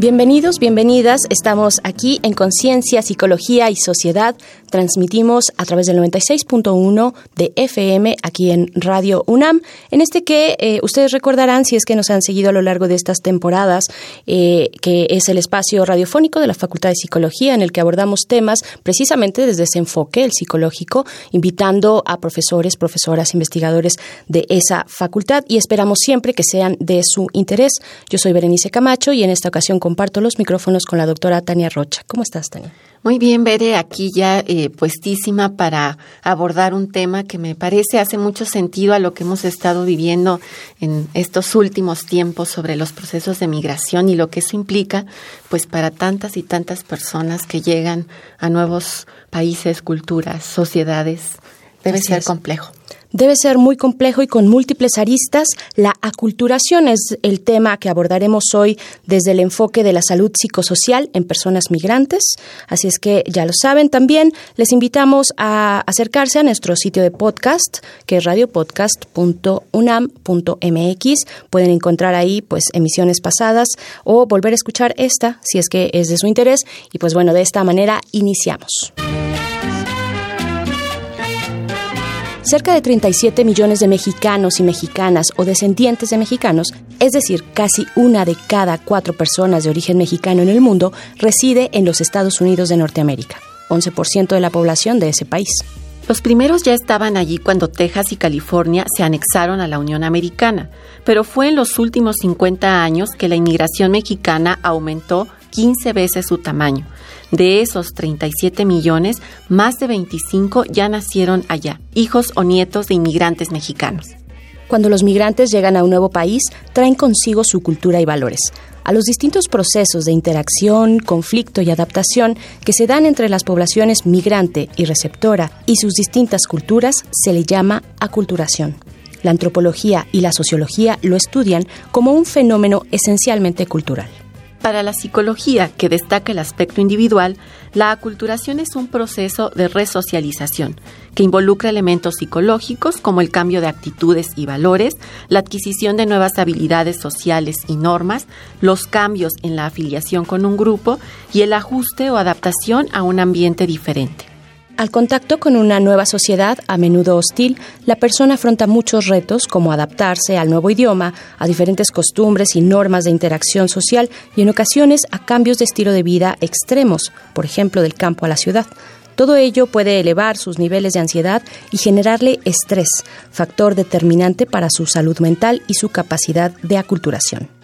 Bienvenidos, bienvenidas. Estamos aquí en Conciencia, Psicología y Sociedad. Transmitimos a través del 96.1 de FM aquí en Radio UNAM. En este que eh, ustedes recordarán, si es que nos han seguido a lo largo de estas temporadas, eh, que es el espacio radiofónico de la Facultad de Psicología en el que abordamos temas precisamente desde ese enfoque, el psicológico, invitando a profesores, profesoras, investigadores de esa facultad y esperamos siempre que sean de su interés. Yo soy Berenice Camacho y en esta ocasión comparto los micrófonos con la doctora Tania Rocha. ¿Cómo estás, Tania? Muy bien, Bere, aquí ya eh, puestísima para abordar un tema que me parece hace mucho sentido a lo que hemos estado viviendo en estos últimos tiempos sobre los procesos de migración y lo que eso implica, pues para tantas y tantas personas que llegan a nuevos países, culturas, sociedades. Debe ser complejo debe ser muy complejo y con múltiples aristas. La aculturación es el tema que abordaremos hoy desde el enfoque de la salud psicosocial en personas migrantes. Así es que ya lo saben también. Les invitamos a acercarse a nuestro sitio de podcast, que es radiopodcast.unam.mx. Pueden encontrar ahí pues emisiones pasadas o volver a escuchar esta si es que es de su interés. Y pues bueno, de esta manera iniciamos. Cerca de 37 millones de mexicanos y mexicanas o descendientes de mexicanos, es decir, casi una de cada cuatro personas de origen mexicano en el mundo, reside en los Estados Unidos de Norteamérica, 11% de la población de ese país. Los primeros ya estaban allí cuando Texas y California se anexaron a la Unión Americana, pero fue en los últimos 50 años que la inmigración mexicana aumentó 15 veces su tamaño de esos 37 millones, más de 25 ya nacieron allá, hijos o nietos de inmigrantes mexicanos. Cuando los migrantes llegan a un nuevo país, traen consigo su cultura y valores. A los distintos procesos de interacción, conflicto y adaptación que se dan entre las poblaciones migrante y receptora y sus distintas culturas se le llama aculturación. La antropología y la sociología lo estudian como un fenómeno esencialmente cultural. Para la psicología, que destaca el aspecto individual, la aculturación es un proceso de resocialización que involucra elementos psicológicos como el cambio de actitudes y valores, la adquisición de nuevas habilidades sociales y normas, los cambios en la afiliación con un grupo y el ajuste o adaptación a un ambiente diferente. Al contacto con una nueva sociedad, a menudo hostil, la persona afronta muchos retos como adaptarse al nuevo idioma, a diferentes costumbres y normas de interacción social y en ocasiones a cambios de estilo de vida extremos, por ejemplo del campo a la ciudad. Todo ello puede elevar sus niveles de ansiedad y generarle estrés, factor determinante para su salud mental y su capacidad de aculturación.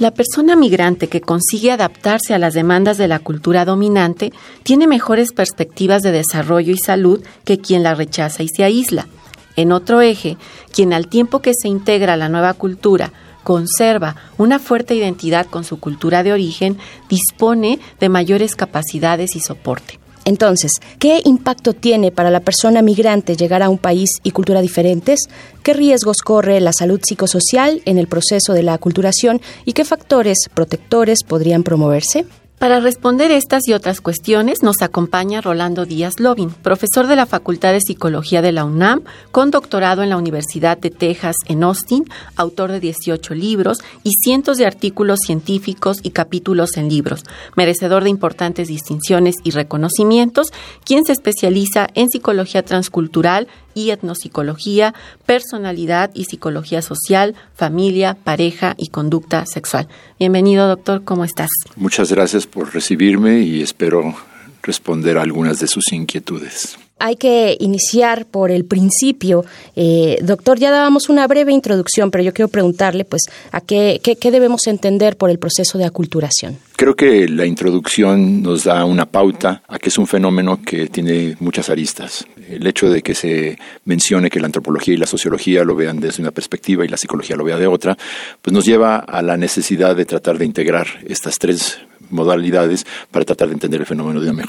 La persona migrante que consigue adaptarse a las demandas de la cultura dominante tiene mejores perspectivas de desarrollo y salud que quien la rechaza y se aísla. En otro eje, quien al tiempo que se integra a la nueva cultura conserva una fuerte identidad con su cultura de origen, dispone de mayores capacidades y soporte. Entonces, ¿qué impacto tiene para la persona migrante llegar a un país y cultura diferentes? ¿Qué riesgos corre la salud psicosocial en el proceso de la aculturación y qué factores protectores podrían promoverse? Para responder estas y otras cuestiones nos acompaña Rolando Díaz Lobin, profesor de la Facultad de Psicología de la UNAM, con doctorado en la Universidad de Texas en Austin, autor de 18 libros y cientos de artículos científicos y capítulos en libros, merecedor de importantes distinciones y reconocimientos, quien se especializa en psicología transcultural y etnopsicología, personalidad y psicología social, familia, pareja y conducta sexual. Bienvenido, doctor, ¿cómo estás? Muchas gracias por recibirme y espero responder a algunas de sus inquietudes. hay que iniciar por el principio. Eh, doctor, ya dábamos una breve introducción, pero yo quiero preguntarle, pues, a qué, qué, debemos entender por el proceso de aculturación. Creo que la introducción nos da una pauta a que es un fenómeno que tiene muchas aristas. El hecho de que se mencione que la antropología y la sociología lo vean desde una perspectiva y la psicología lo vea de otra, pues nos lleva a la necesidad de tratar de integrar estas tres modalidades para tratar de entender el fenómeno de una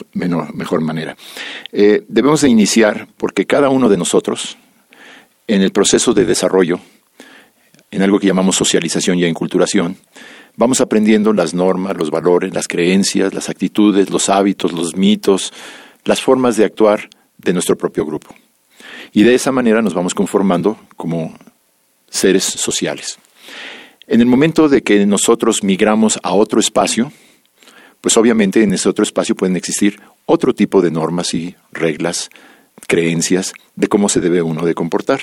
mejor, manera. Eh, debemos de iniciar porque cada uno de nosotros, en el proceso de desarrollo, en algo que llamamos socialización y enculturación, vamos aprendiendo las normas, los valores, las creencias, las actitudes, los hábitos, los mitos, las formas de actuar de nuestro propio grupo. Y de esa manera nos vamos conformando como seres sociales. En el momento de que nosotros migramos a otro espacio, pues obviamente en ese otro espacio pueden existir otro tipo de normas y reglas, creencias de cómo se debe uno de comportar.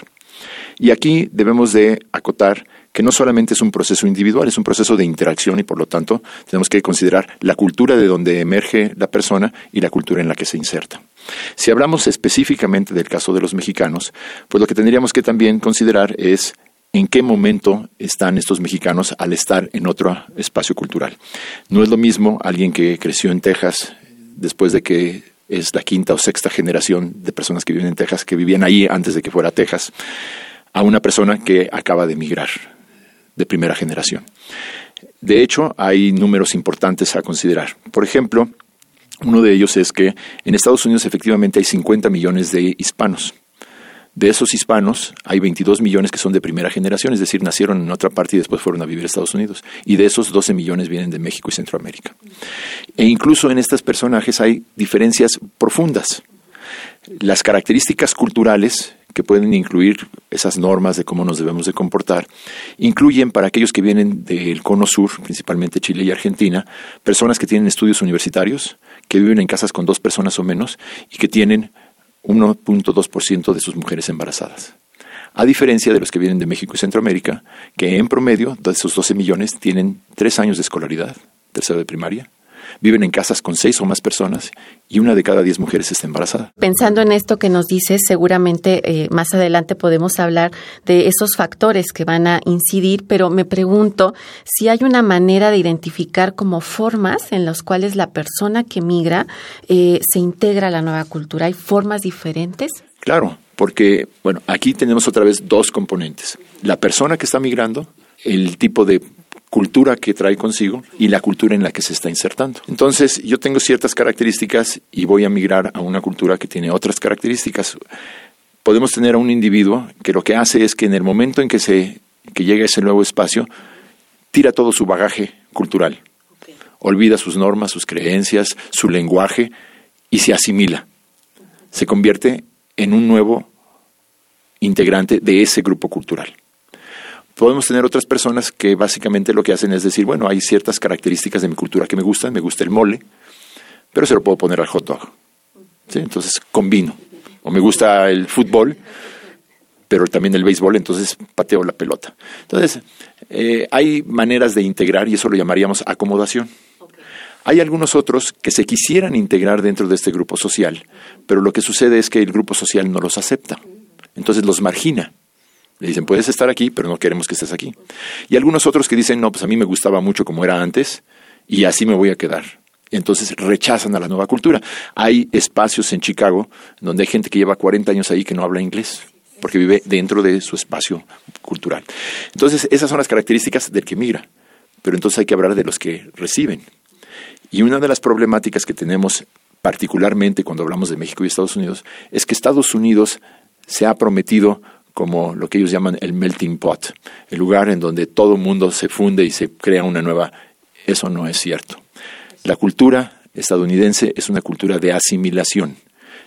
Y aquí debemos de acotar que no solamente es un proceso individual, es un proceso de interacción y por lo tanto tenemos que considerar la cultura de donde emerge la persona y la cultura en la que se inserta. Si hablamos específicamente del caso de los mexicanos, pues lo que tendríamos que también considerar es en qué momento están estos mexicanos al estar en otro espacio cultural. No es lo mismo alguien que creció en Texas después de que es la quinta o sexta generación de personas que viven en Texas, que vivían ahí antes de que fuera Texas, a una persona que acaba de emigrar de primera generación. De hecho, hay números importantes a considerar. Por ejemplo, uno de ellos es que en Estados Unidos efectivamente hay 50 millones de hispanos. De esos hispanos, hay 22 millones que son de primera generación, es decir, nacieron en otra parte y después fueron a vivir a Estados Unidos. Y de esos 12 millones vienen de México y Centroamérica. E incluso en estos personajes hay diferencias profundas. Las características culturales que pueden incluir esas normas de cómo nos debemos de comportar, incluyen para aquellos que vienen del cono sur, principalmente Chile y Argentina, personas que tienen estudios universitarios, que viven en casas con dos personas o menos y que tienen 1.2% de sus mujeres embarazadas. A diferencia de los que vienen de México y Centroamérica, que en promedio de esos 12 millones tienen tres años de escolaridad, tercero de primaria, viven en casas con seis o más personas y una de cada diez mujeres está embarazada. Pensando en esto que nos dices, seguramente eh, más adelante podemos hablar de esos factores que van a incidir, pero me pregunto si hay una manera de identificar como formas en las cuales la persona que migra eh, se integra a la nueva cultura. ¿Hay formas diferentes? Claro, porque, bueno, aquí tenemos otra vez dos componentes. La persona que está migrando, el tipo de cultura que trae consigo y la cultura en la que se está insertando. Entonces, yo tengo ciertas características y voy a migrar a una cultura que tiene otras características. Podemos tener a un individuo que lo que hace es que en el momento en que se que llega a ese nuevo espacio, tira todo su bagaje cultural. Olvida sus normas, sus creencias, su lenguaje y se asimila. Se convierte en un nuevo integrante de ese grupo cultural. Podemos tener otras personas que básicamente lo que hacen es decir, bueno, hay ciertas características de mi cultura que me gustan, me gusta el mole, pero se lo puedo poner al hot dog. Entonces combino. O me gusta el fútbol, pero también el béisbol, entonces pateo la pelota. Entonces, eh, hay maneras de integrar y eso lo llamaríamos acomodación. Hay algunos otros que se quisieran integrar dentro de este grupo social, pero lo que sucede es que el grupo social no los acepta, entonces los margina. Le dicen, puedes estar aquí, pero no queremos que estés aquí. Y algunos otros que dicen, no, pues a mí me gustaba mucho como era antes y así me voy a quedar. Entonces rechazan a la nueva cultura. Hay espacios en Chicago donde hay gente que lleva 40 años ahí que no habla inglés porque vive dentro de su espacio cultural. Entonces, esas son las características del que migra. Pero entonces hay que hablar de los que reciben. Y una de las problemáticas que tenemos particularmente cuando hablamos de México y Estados Unidos es que Estados Unidos se ha prometido como lo que ellos llaman el melting pot, el lugar en donde todo el mundo se funde y se crea una nueva. Eso no es cierto. La cultura estadounidense es una cultura de asimilación.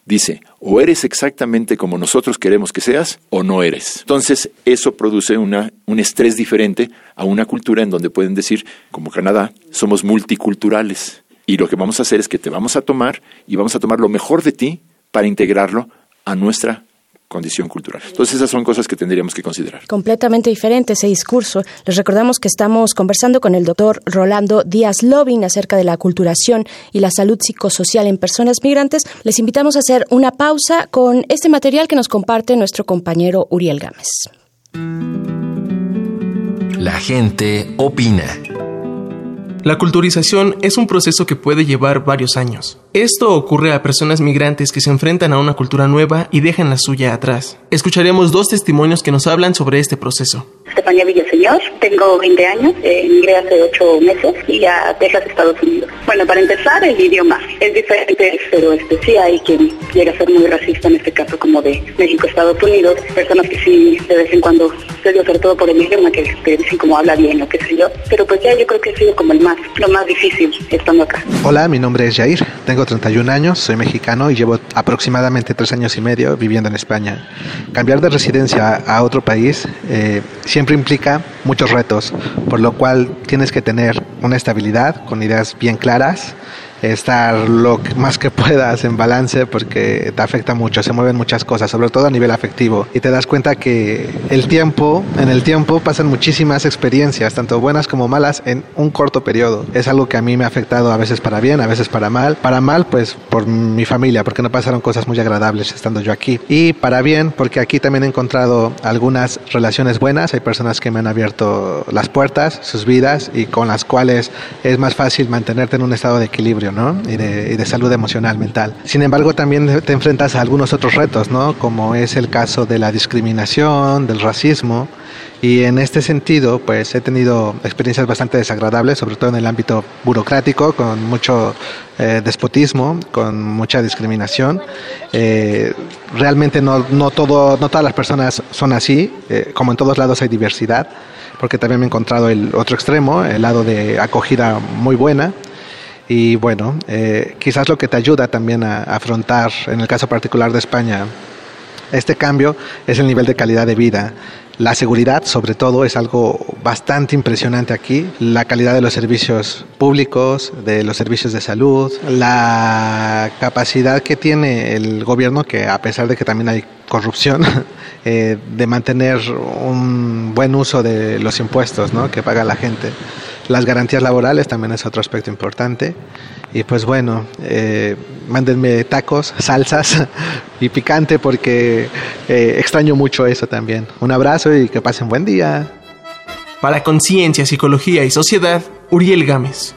Dice, o eres exactamente como nosotros queremos que seas, o no eres. Entonces, eso produce un estrés diferente a una cultura en donde pueden decir, como Canadá, somos multiculturales. Y lo que vamos a hacer es que te vamos a tomar y vamos a tomar lo mejor de ti para integrarlo a nuestra condición cultural. Entonces esas son cosas que tendríamos que considerar. Completamente diferente ese discurso. Les recordamos que estamos conversando con el doctor Rolando Díaz Lobin acerca de la culturación y la salud psicosocial en personas migrantes. Les invitamos a hacer una pausa con este material que nos comparte nuestro compañero Uriel Gámez. La gente opina. La culturización es un proceso que puede llevar varios años. Esto ocurre a personas migrantes que se enfrentan a una cultura nueva y dejan la suya atrás. Escucharemos dos testimonios que nos hablan sobre este proceso. Estefanía Villaseñor, tengo 20 años, eh, emigré hace 8 meses y a Texas, Estados Unidos. Bueno, para empezar, el idioma es diferente, pero este, sí hay quien llega a ser muy racista, en este caso como de México, Estados Unidos, personas que sí de vez en cuando se dio sobre todo por el idioma, que te dicen cómo habla bien o qué sé yo, pero pues ya yo creo que ha sido como el más, lo más difícil estando acá. Hola, mi nombre es Jair, tengo 31 años, soy mexicano y llevo aproximadamente 3 años y medio viviendo en España. Cambiar de residencia a otro país eh, siempre implica muchos retos, por lo cual tienes que tener una estabilidad con ideas bien claras estar lo más que puedas en balance porque te afecta mucho, se mueven muchas cosas, sobre todo a nivel afectivo. Y te das cuenta que el tiempo, en el tiempo pasan muchísimas experiencias, tanto buenas como malas, en un corto periodo. Es algo que a mí me ha afectado a veces para bien, a veces para mal. Para mal, pues por mi familia, porque no pasaron cosas muy agradables estando yo aquí. Y para bien, porque aquí también he encontrado algunas relaciones buenas, hay personas que me han abierto las puertas, sus vidas, y con las cuales es más fácil mantenerte en un estado de equilibrio y, de, salud emocional, mental. Sin embargo, también te enfrentas a algunos otros retos, ¿no? como es el caso de la discriminación, del racismo. Y en este sentido, pues he tenido experiencias bastante desagradables, sobre todo en el ámbito burocrático, con mucho eh, despotismo, con mucha discriminación. Eh, realmente no, no, todo, no todas las personas son así, eh, como en todos lados hay diversidad, porque también me he encontrado el otro extremo, el lado de acogida muy buena, y bueno, eh, quizás lo que te ayuda también a, afrontar, en el caso particular de España, este cambio es el nivel de calidad de vida. La seguridad, sobre todo, es algo bastante impresionante aquí. La calidad de los servicios públicos, de los servicios de salud, la capacidad que tiene el gobierno, que a pesar de que también hay corrupción, eh, de mantener un buen uso de los impuestos ¿no? que paga la gente. Las garantías laborales también es otro aspecto importante. Y pues bueno, eh, mándenme tacos, salsas y picante porque eh, extraño mucho eso también. Un abrazo y que pasen buen día. Para Conciencia, Psicología y Sociedad, Uriel Gámez.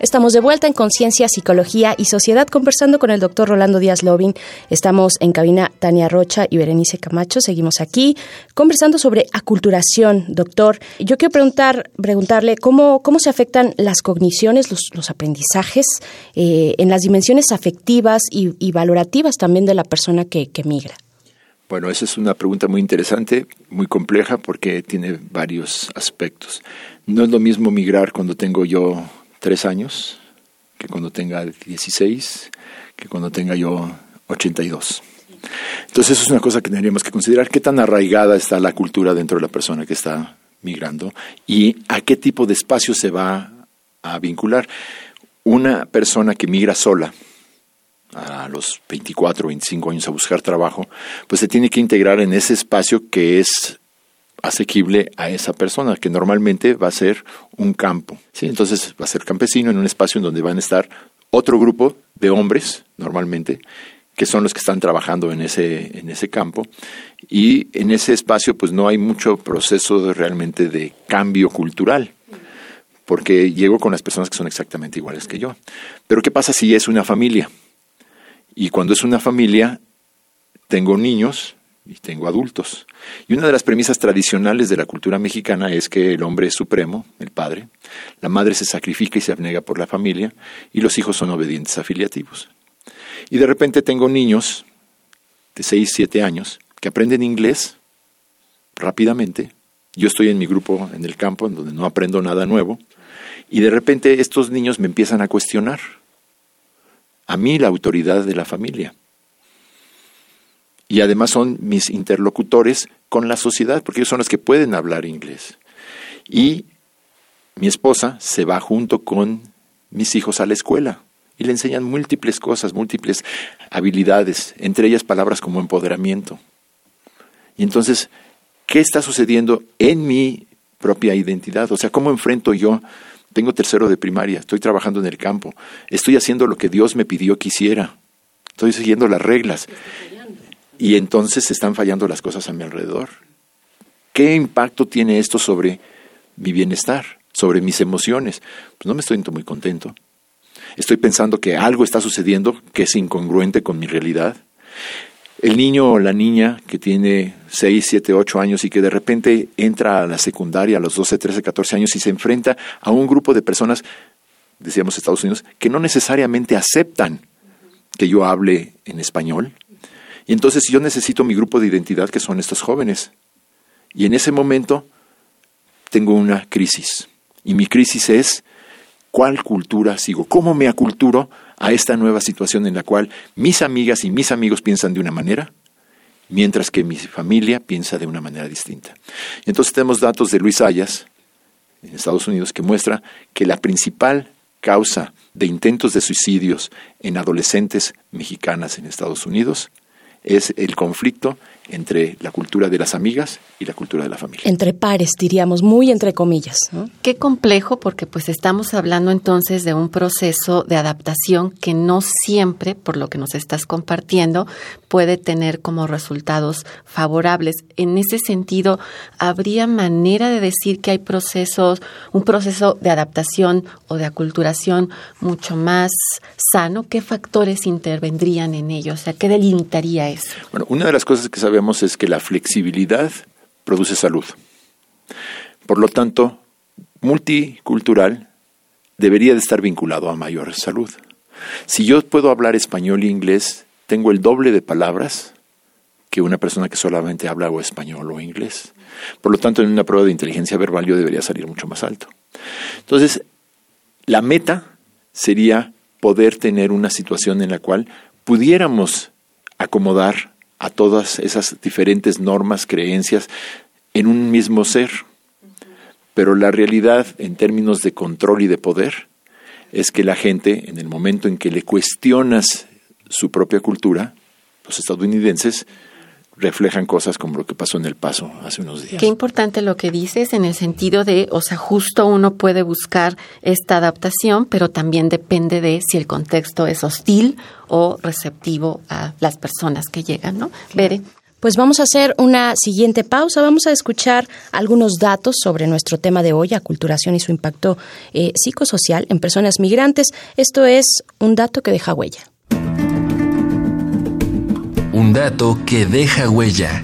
Estamos de vuelta en Conciencia, Psicología y Sociedad conversando con el doctor Rolando Díaz Lobin. Estamos en cabina Tania Rocha y Berenice Camacho. Seguimos aquí conversando sobre aculturación, doctor. Yo quiero preguntar, preguntarle cómo, cómo se afectan las cogniciones, los, aprendizajes eh, en las dimensiones afectivas y, valorativas también de la persona que, que migra. Bueno, esa es una pregunta muy interesante, muy compleja, porque tiene varios aspectos. No es lo mismo migrar cuando tengo yo tres años que cuando tenga 16, que cuando tenga yo 82. Entonces eso es una cosa que tendríamos que considerar, qué tan arraigada está la cultura dentro de la persona que está migrando y a qué tipo de espacio se va a vincular. Una persona que migra sola, a los 24 o 25 años a buscar trabajo, pues se tiene que integrar en ese espacio que es asequible a esa persona, que normalmente va a ser un campo. ¿sí? Entonces va a ser campesino en un espacio en donde van a estar otro grupo de hombres, normalmente, que son los que están trabajando en ese, en ese campo. Y en ese espacio pues no hay mucho proceso realmente de cambio cultural, porque llego con las personas que son exactamente iguales que yo. Pero ¿qué pasa si es una familia? Y cuando es una familia, tengo niños, y tengo adultos. Y una de las premisas tradicionales de la cultura mexicana es que el hombre es supremo, el padre, la madre se sacrifica y se abnega por la familia, y los hijos son obedientes afiliativos. Y de repente tengo niños de 6, 7 años que aprenden inglés rápidamente. Yo estoy en mi grupo en el campo, en donde no aprendo nada nuevo, y de repente estos niños me empiezan a cuestionar a mí la autoridad de la familia y además son mis interlocutores con la sociedad, porque ellos son los que pueden hablar inglés. Y mi esposa se va junto con mis hijos a la escuela y le enseñan múltiples cosas, múltiples habilidades, entre ellas palabras como empoderamiento. Y entonces, ¿qué está sucediendo en mi propia identidad? O sea, ¿cómo enfrento yo? Tengo tercero de primaria, estoy trabajando en el campo, estoy haciendo lo que Dios me pidió que hiciera, estoy siguiendo las reglas. Y entonces están fallando las cosas a mi alrededor. ¿Qué impacto tiene esto sobre mi bienestar, sobre mis emociones? Pues no me estoy muy contento. Estoy pensando que algo está sucediendo que es incongruente con mi realidad. El niño o la niña que tiene 6, 7, 8 años y que de repente entra a la secundaria a los 12, 13, 14 años y se enfrenta a un grupo de personas, decíamos Estados Unidos, que no necesariamente aceptan que yo hable en español. Y entonces yo necesito mi grupo de identidad, que son estos jóvenes. Y en ese momento tengo una crisis. Y mi crisis es, ¿cuál cultura sigo? ¿Cómo me aculturo a esta nueva situación en la cual mis amigas y mis amigos piensan de una manera, mientras que mi familia piensa de una manera distinta? Y entonces tenemos datos de Luis Ayas, en Estados Unidos, que muestra que la principal causa de intentos de suicidios en adolescentes mexicanas en Estados Unidos es el conflicto entre la cultura de las amigas y la cultura de la familia. Entre pares, diríamos, muy entre comillas. Qué complejo, porque pues estamos hablando entonces de un proceso de adaptación que no siempre, por lo que nos estás compartiendo, puede tener como resultados favorables. En ese sentido, ¿habría manera de decir que hay procesos, un proceso de adaptación o de aculturación mucho más sano? ¿Qué factores intervendrían en ello? O sea, ¿qué delimitaría Bueno, una de las cosas que sabemos es que la flexibilidad produce salud. Por lo tanto, multicultural debería de estar vinculado a mayor salud. Si yo puedo hablar español e inglés, tengo el doble de palabras que una persona que solamente habla o español o inglés. Por lo tanto, en una prueba de inteligencia verbal yo debería salir mucho más alto. Entonces, la meta sería poder tener una situación en la cual pudiéramos acomodar a todas esas diferentes normas, creencias en un mismo ser. Pero la realidad en términos de control y de poder es que la gente, en el momento en que le cuestionas su propia cultura, los estadounidenses reflejan cosas como lo que pasó en El Paso hace unos días. Qué importante lo que dices en el sentido de, o sea, justo uno puede buscar esta adaptación, pero también depende de si el contexto es hostil o receptivo a las personas que llegan, ¿no? Bere. Pues vamos a hacer una siguiente pausa. Vamos a escuchar algunos datos sobre nuestro tema de hoy, aculturación y su impacto eh, psicosocial en personas migrantes. Esto es un dato que deja huella. Un dato que deja huella.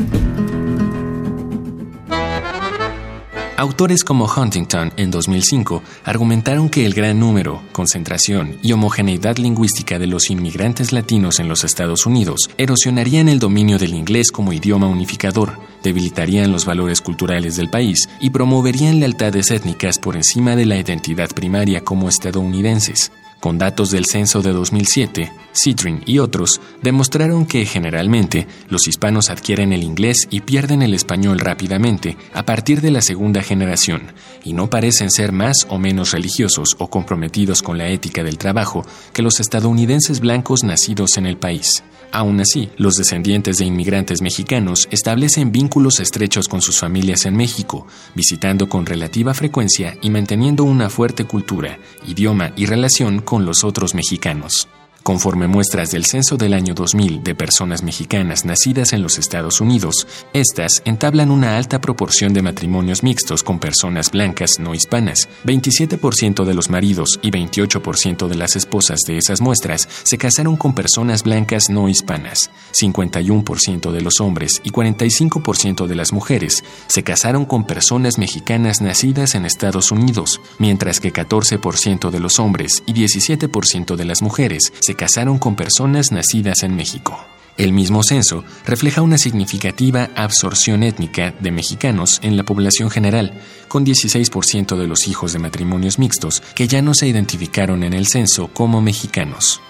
Autores como Huntington en 2005 argumentaron que el gran número, concentración y homogeneidad lingüística de los inmigrantes latinos en los Estados Unidos erosionarían el dominio del inglés como idioma unificador, debilitarían los valores culturales del país y promoverían lealtades étnicas por encima de la identidad primaria como estadounidenses. Con datos del censo de 2007, Citrin y otros demostraron que generalmente los hispanos adquieren el inglés y pierden el español rápidamente a partir de la segunda generación, y no parecen ser más o menos religiosos o comprometidos con la ética del trabajo que los estadounidenses blancos nacidos en el país. Aún así, los descendientes de inmigrantes mexicanos establecen vínculos estrechos con sus familias en México, visitando con relativa frecuencia y manteniendo una fuerte cultura, idioma y relación con los otros mexicanos. Conforme muestras del censo del año 2000 de personas mexicanas nacidas en los Estados Unidos, estas entablan una alta proporción de matrimonios mixtos con personas blancas no hispanas. 27% de los maridos y 28% de las esposas de esas muestras se casaron con personas blancas no hispanas. 51% de los hombres y 45% de las mujeres se casaron con personas mexicanas nacidas en Estados Unidos, mientras que 14% de los hombres y 17% de las mujeres se casaron con personas nacidas en México. El mismo censo refleja una significativa absorción étnica de mexicanos en la población general, con 16% de los hijos de matrimonios mixtos que ya no se identificaron en el censo como mexicanos.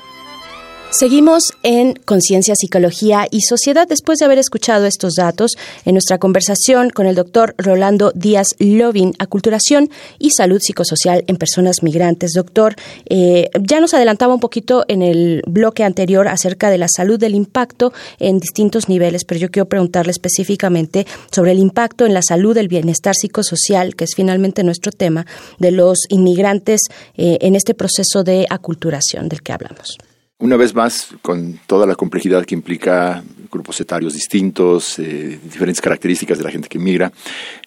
Seguimos en Conciencia, Psicología y Sociedad después de haber escuchado estos datos en nuestra conversación con el doctor Rolando Díaz Lovin, Aculturación y Salud Psicosocial en Personas Migrantes. Doctor, eh, ya nos adelantaba un poquito en el bloque anterior acerca de la salud del impacto en distintos niveles, pero yo quiero preguntarle específicamente sobre el impacto en la salud del bienestar psicosocial, que es finalmente nuestro tema, de los inmigrantes eh, en este proceso de aculturación del que hablamos. Una vez más, con toda la complejidad que implica grupos etarios distintos, eh, diferentes características de la gente que migra,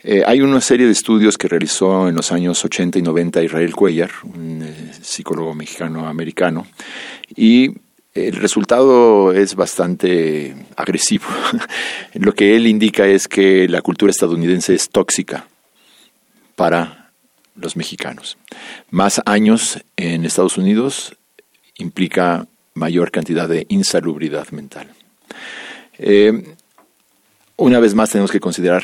eh, hay una serie de estudios que realizó en los años 80 y 90 Israel Cuellar, un eh, psicólogo mexicano-americano, y el resultado es bastante agresivo. Lo que él indica es que la cultura estadounidense es tóxica para los mexicanos. Más años en Estados Unidos implica mayor cantidad de insalubridad mental. Eh, una vez más tenemos que considerar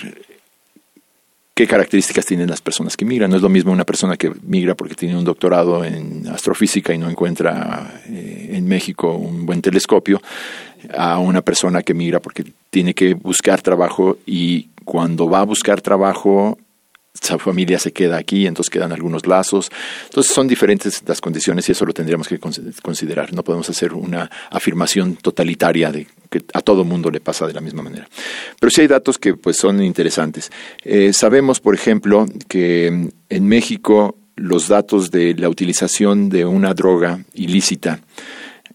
qué características tienen las personas que migran. No es lo mismo una persona que migra porque tiene un doctorado en astrofísica y no encuentra eh, en México un buen telescopio, a una persona que migra porque tiene que buscar trabajo y cuando va a buscar trabajo esa familia se queda aquí, entonces quedan algunos lazos. Entonces son diferentes las condiciones y eso lo tendríamos que considerar. No podemos hacer una afirmación totalitaria de que a todo mundo le pasa de la misma manera. Pero sí hay datos que pues son interesantes. Eh, sabemos, por ejemplo, que en México los datos de la utilización de una droga ilícita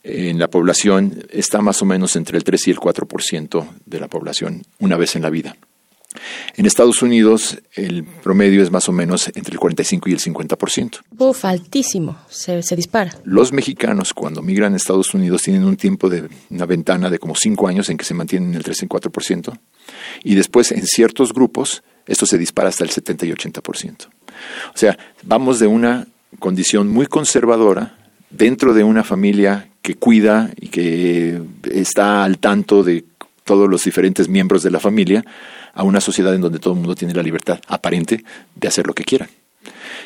en la población está más o menos entre el 3 y el 4% de la población una vez en la vida. En Estados Unidos el promedio es más o menos entre el 45 y el 50%. Uf, altísimo, se, se, dispara. Los mexicanos cuando migran a Estados Unidos tienen un tiempo de una ventana de como 5 años en que se mantienen en el 3 y 4% y después en ciertos grupos esto se dispara hasta el 70 y 80%. O sea, vamos de una condición muy conservadora dentro de una familia que cuida y que está al tanto de todos los diferentes miembros de la familia a una sociedad en donde todo el mundo tiene la libertad aparente de hacer lo que quiera.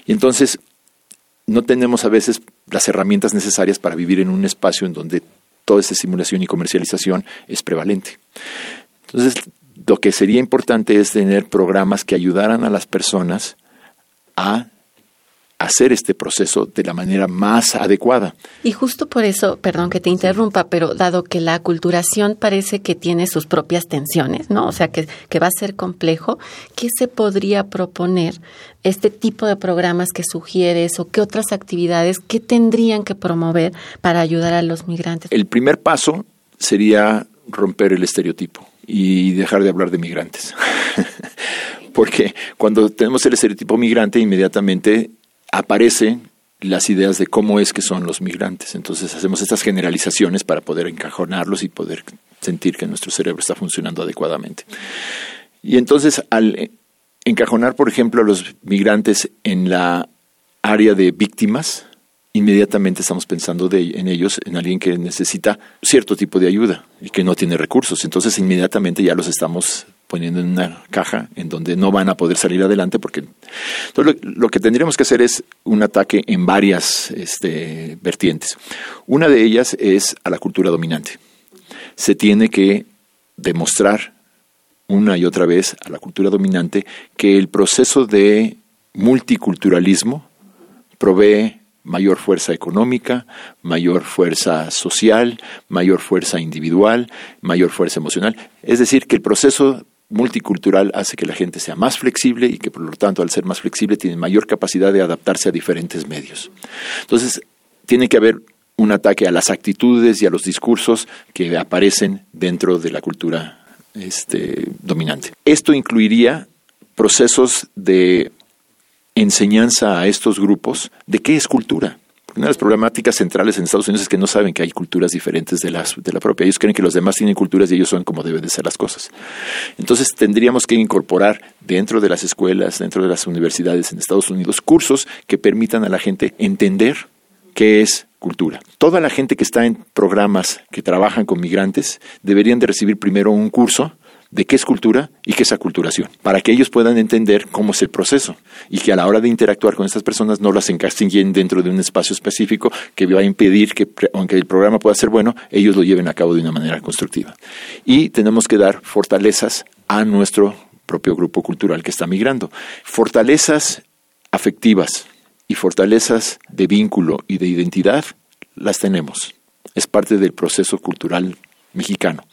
Y entonces no tenemos a veces las herramientas necesarias para vivir en un espacio en donde toda esta estimulación y comercialización es prevalente. Entonces, lo que sería importante es tener programas que ayudaran a las personas a hacer este proceso de la manera más adecuada. Y justo por eso, perdón que te interrumpa, pero dado que la aculturación parece que tiene sus propias tensiones, ¿no? O sea, que, que va a ser complejo, ¿qué se podría proponer este tipo de programas que sugieres o qué otras actividades que tendrían que promover para ayudar a los migrantes? El primer paso sería romper el estereotipo y dejar de hablar de migrantes. Porque cuando tenemos el estereotipo migrante, inmediatamente aparecen las ideas de cómo es que son los migrantes. Entonces hacemos estas generalizaciones para poder encajonarlos y poder sentir que nuestro cerebro está funcionando adecuadamente. Y entonces al encajonar, por ejemplo, a los migrantes en la área de víctimas, inmediatamente estamos pensando de, en ellos, en alguien que necesita cierto tipo de ayuda y que no tiene recursos. Entonces inmediatamente ya los estamos poniendo en una caja en donde no van a poder salir adelante porque entonces lo, que tendríamos que hacer es un ataque en varias este, vertientes. Una de ellas es a la cultura dominante. Se tiene que demostrar una y otra vez a la cultura dominante que el proceso de multiculturalismo provee mayor fuerza económica, mayor fuerza social, mayor fuerza individual, mayor fuerza emocional. Es decir, que el proceso multicultural hace que la gente sea más flexible y que por lo tanto al ser más flexible tiene mayor capacidad de adaptarse a diferentes medios. Entonces, tiene que haber un ataque a las actitudes y a los discursos que aparecen dentro de la cultura este, dominante. Esto incluiría procesos de enseñanza a estos grupos de qué es cultura. Una de las problemáticas centrales en Estados Unidos es que no saben que hay culturas diferentes de, las, de la propia. Ellos creen que los demás tienen culturas y ellos son como deben de ser las cosas. Entonces tendríamos que incorporar dentro de las escuelas, dentro de las universidades en Estados Unidos, cursos que permitan a la gente entender qué es cultura. Toda la gente que está en programas que trabajan con migrantes deberían de recibir primero un curso de qué es cultura y qué es aculturación, para que ellos puedan entender cómo es el proceso y que a la hora de interactuar con estas personas no las encastillen dentro de un espacio específico que va a impedir que, aunque el programa pueda ser bueno, ellos lo lleven a cabo de una manera constructiva. Y tenemos que dar fortalezas a nuestro propio grupo cultural que está migrando. Fortalezas afectivas y fortalezas de vínculo y de identidad las tenemos. Es parte del proceso cultural mexicano.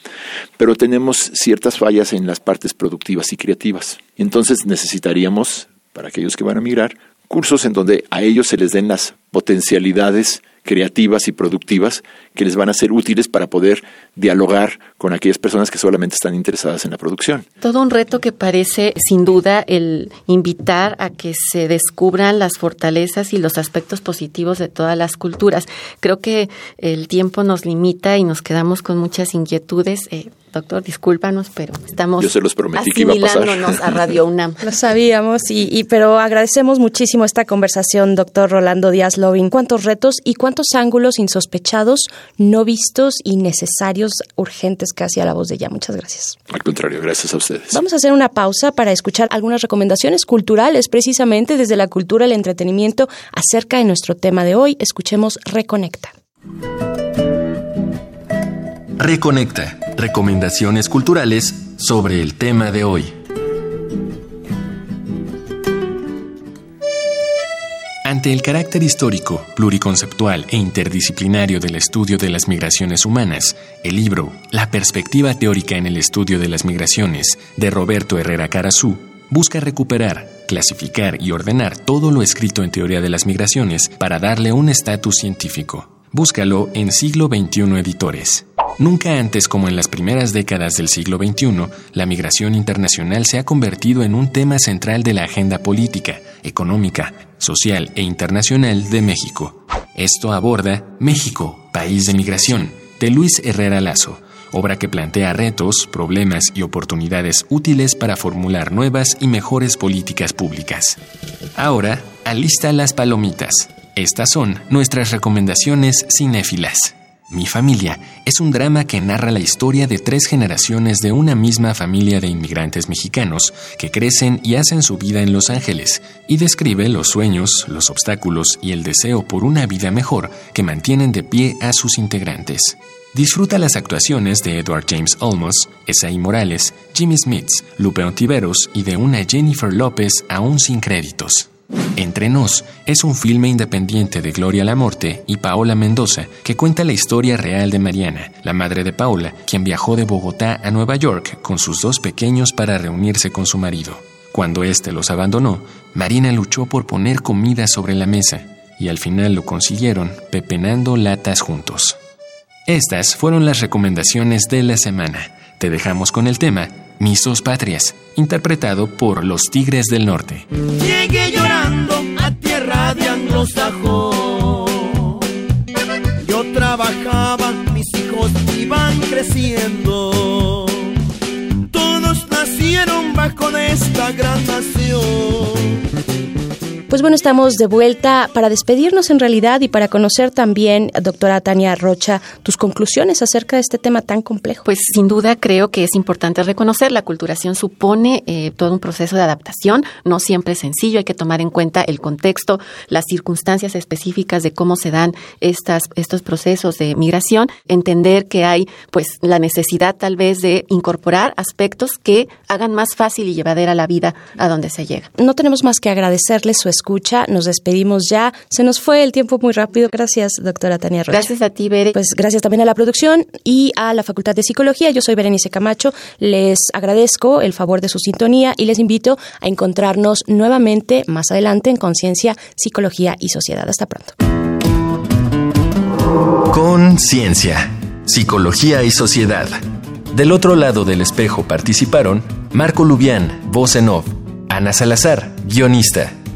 Pero tenemos ciertas fallas en las partes productivas y creativas. Entonces necesitaríamos, para aquellos que van a migrar, cursos en donde a ellos se les den las potencialidades creativas y productivas que les van a ser útiles para poder dialogar con aquellas personas que solamente están interesadas en la producción. Todo un reto que parece, sin duda, el invitar a que se descubran las fortalezas y los aspectos positivos de todas las culturas. Creo que el tiempo nos limita y nos quedamos con muchas inquietudes. Eh, doctor, discúlpanos, pero estamos Yo se los prometí que iba a, pasar. a Radio UNAM. Lo sabíamos, y, y, pero agradecemos muchísimo esta conversación, doctor Rolando Díaz Lovin. ¿Cuántos retos y cuántos ángulos insospechados, no vistos y necesarios, urgentes casi a la voz de ella? Muchas gracias. Al contrario, gracias a ustedes. Vamos a hacer una pausa para escuchar algunas recomendaciones culturales, precisamente desde la cultura, el entretenimiento, acerca de nuestro tema de hoy. Escuchemos Reconecta. Reconecta. Recomendaciones culturales sobre el tema de hoy. Ante el carácter histórico, pluriconceptual e interdisciplinario del estudio de las migraciones humanas, el libro La perspectiva teórica en el estudio de las migraciones de Roberto Herrera Carazú busca recuperar, clasificar y ordenar todo lo escrito en teoría de las migraciones para darle un estatus científico. Búscalo en Siglo XXI Editores. Nunca antes como en las primeras décadas del siglo XXI, la migración internacional se ha convertido en un tema central de la agenda política, económica, social e internacional de México. Esto aborda México, país de migración, de Luis Herrera Lazo, obra que plantea retos, problemas y oportunidades útiles para formular nuevas y mejores políticas públicas. Ahora, alista las palomitas estas son nuestras recomendaciones cinéfilas. Mi familia es un drama que narra la historia de tres generaciones de una misma familia de inmigrantes mexicanos que crecen y hacen su vida en Los Ángeles y describe los sueños, los obstáculos y el deseo por una vida mejor que mantienen de pie a sus integrantes. Disfruta las actuaciones de Edward James Olmos, Esai Morales, Jimmy Smith, Lupe Ontiveros y de una Jennifer López aún sin créditos. Entre Nos es un filme independiente de Gloria Lamorte y Paola Mendoza que cuenta la historia real de Mariana, la madre de Paola, quien viajó de Bogotá a Nueva York con sus dos pequeños para reunirse con su marido. Cuando éste los abandonó, Marina luchó por poner comida sobre la mesa y al final lo consiguieron pepenando latas juntos. Estas fueron las recomendaciones de la semana. Te dejamos con el tema Misos Patrias, interpretado por Los Tigres del Norte. Llegué llorando a tierra de anglosajón. Yo trabajaba, mis hijos iban creciendo. Todos nacieron bajo esta gran nación pues bueno, estamos de vuelta para despedirnos en realidad y para conocer también, doctora Tania Rocha, tus conclusiones acerca de este tema tan complejo. Pues sin duda creo que es importante reconocer la culturación supone eh, todo un proceso de adaptación, no siempre es sencillo, hay que tomar en cuenta el contexto, las circunstancias específicas de cómo se dan estas, estos procesos de migración, entender que hay pues la necesidad tal vez de incorporar aspectos que hagan más fácil y llevadera la vida a donde se llega. No tenemos más que agradecerles su escucha. Nos despedimos ya. Se nos fue el tiempo muy rápido. Gracias, doctora Tania Rocha. Gracias a ti, Bere. Pues gracias también a la producción y a la Facultad de Psicología. Yo soy Berenice Camacho. Les agradezco el favor de su sintonía y les invito a encontrarnos nuevamente más adelante en Conciencia, Psicología y Sociedad. Hasta pronto. Conciencia, Psicología y Sociedad. Del otro lado del espejo participaron Marco Lubián, voz en off, Ana Salazar, guionista,